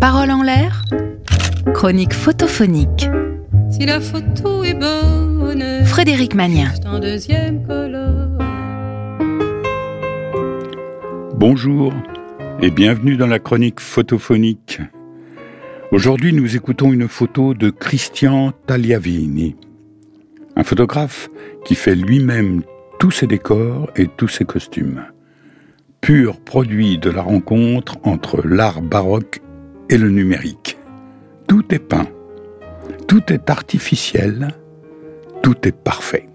Parole en l'air Chronique photophonique. Si la photo est bonne, Frédéric Magnien. en deuxième. Bonjour et bienvenue dans la chronique photophonique. Aujourd'hui, nous écoutons une photo de Christian Tagliavini, un photographe qui fait lui-même tous ses décors et tous ses costumes. Pur produit de la rencontre entre l'art baroque et le numérique. Tout est peint, tout est artificiel, tout est parfait.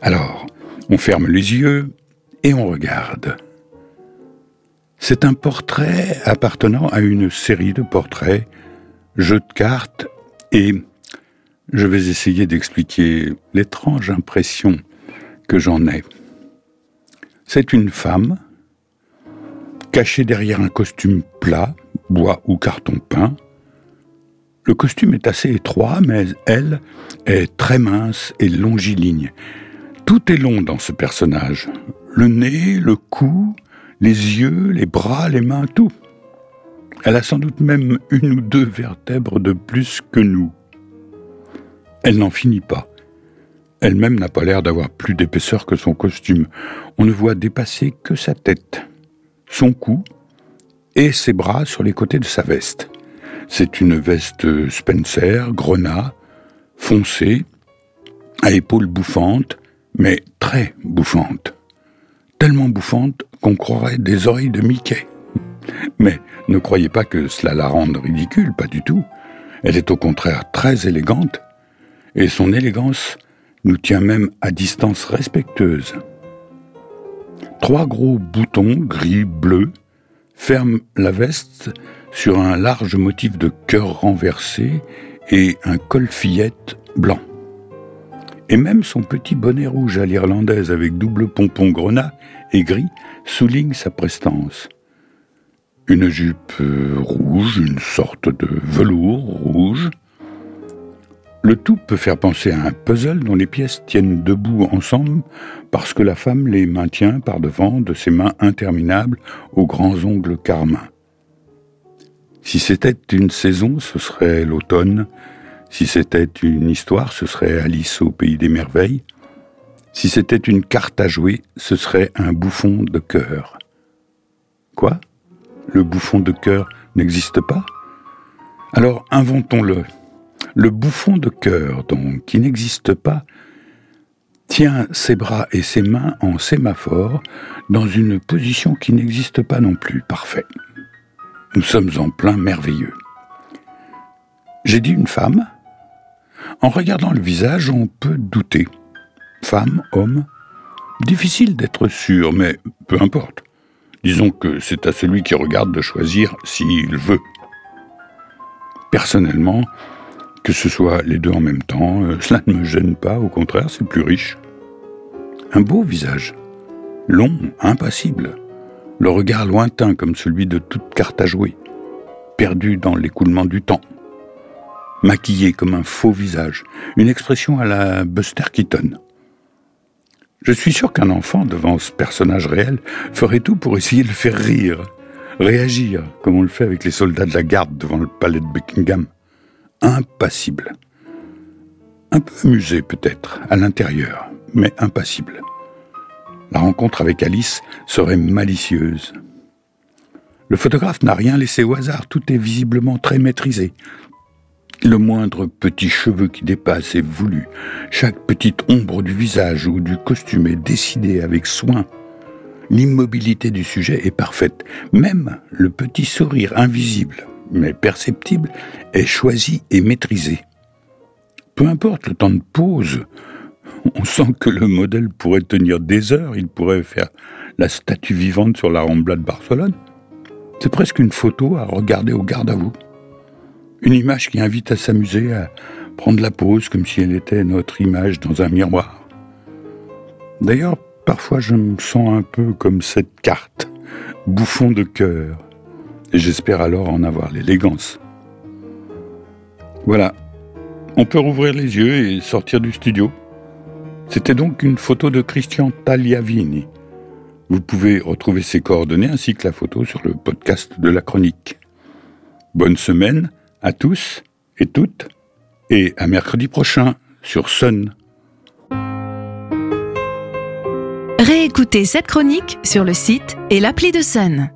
Alors, on ferme les yeux et on regarde. C'est un portrait appartenant à une série de portraits, jeux de cartes, et je vais essayer d'expliquer l'étrange impression que j'en ai. C'est une femme, cachée derrière un costume plat, bois ou carton peint. Le costume est assez étroit, mais elle est très mince et longiligne. Tout est long dans ce personnage. Le nez, le cou, les yeux, les bras, les mains, tout. Elle a sans doute même une ou deux vertèbres de plus que nous. Elle n'en finit pas. Elle-même n'a pas l'air d'avoir plus d'épaisseur que son costume. On ne voit dépasser que sa tête, son cou et ses bras sur les côtés de sa veste. C'est une veste Spencer, grenat, foncée, à épaules bouffantes, mais très bouffantes. Tellement bouffantes qu'on croirait des oreilles de Mickey. Mais ne croyez pas que cela la rende ridicule, pas du tout. Elle est au contraire très élégante, et son élégance nous tient même à distance respectueuse. Trois gros boutons gris-bleu ferment la veste sur un large motif de cœur renversé et un col fillette blanc. Et même son petit bonnet rouge à l'irlandaise avec double pompon grenat et gris souligne sa prestance. Une jupe euh, rouge, une sorte de velours rouge. Le tout peut faire penser à un puzzle dont les pièces tiennent debout ensemble parce que la femme les maintient par devant de ses mains interminables aux grands ongles carmins. Si c'était une saison, ce serait l'automne. Si c'était une histoire, ce serait Alice au pays des merveilles. Si c'était une carte à jouer, ce serait un bouffon de cœur. Quoi? Le bouffon de cœur n'existe pas? Alors inventons-le. Le bouffon de cœur, donc, qui n'existe pas, tient ses bras et ses mains en sémaphore dans une position qui n'existe pas non plus. Parfait. Nous sommes en plein merveilleux. J'ai dit une femme En regardant le visage, on peut douter. Femme, homme Difficile d'être sûr, mais peu importe. Disons que c'est à celui qui regarde de choisir s'il veut. Personnellement, que ce soit les deux en même temps, euh, cela ne me gêne pas, au contraire, c'est plus riche. Un beau visage, long, impassible, le regard lointain comme celui de toute carte à jouer, perdu dans l'écoulement du temps, maquillé comme un faux visage, une expression à la Buster Keaton. Je suis sûr qu'un enfant, devant ce personnage réel, ferait tout pour essayer de le faire rire, réagir, comme on le fait avec les soldats de la garde devant le palais de Buckingham. Impassible. Un peu amusé peut-être, à l'intérieur, mais impassible. La rencontre avec Alice serait malicieuse. Le photographe n'a rien laissé au hasard, tout est visiblement très maîtrisé. Le moindre petit cheveu qui dépasse est voulu, chaque petite ombre du visage ou du costume est décidée avec soin. L'immobilité du sujet est parfaite, même le petit sourire invisible, mais perceptible, est choisi et maîtrisé. Peu importe le temps de pause, on sent que le modèle pourrait tenir des heures, il pourrait faire la statue vivante sur la Rambla de Barcelone. C'est presque une photo à regarder au garde à vous. Une image qui invite à s'amuser, à prendre la pose comme si elle était notre image dans un miroir. D'ailleurs, parfois je me sens un peu comme cette carte, bouffon de cœur, j'espère alors en avoir l'élégance. Voilà, on peut rouvrir les yeux et sortir du studio. C'était donc une photo de Christian Tagliavini. Vous pouvez retrouver ses coordonnées ainsi que la photo sur le podcast de la chronique. Bonne semaine à tous et toutes et à mercredi prochain sur Sun. Réécoutez cette chronique sur le site et l'appli de Sun.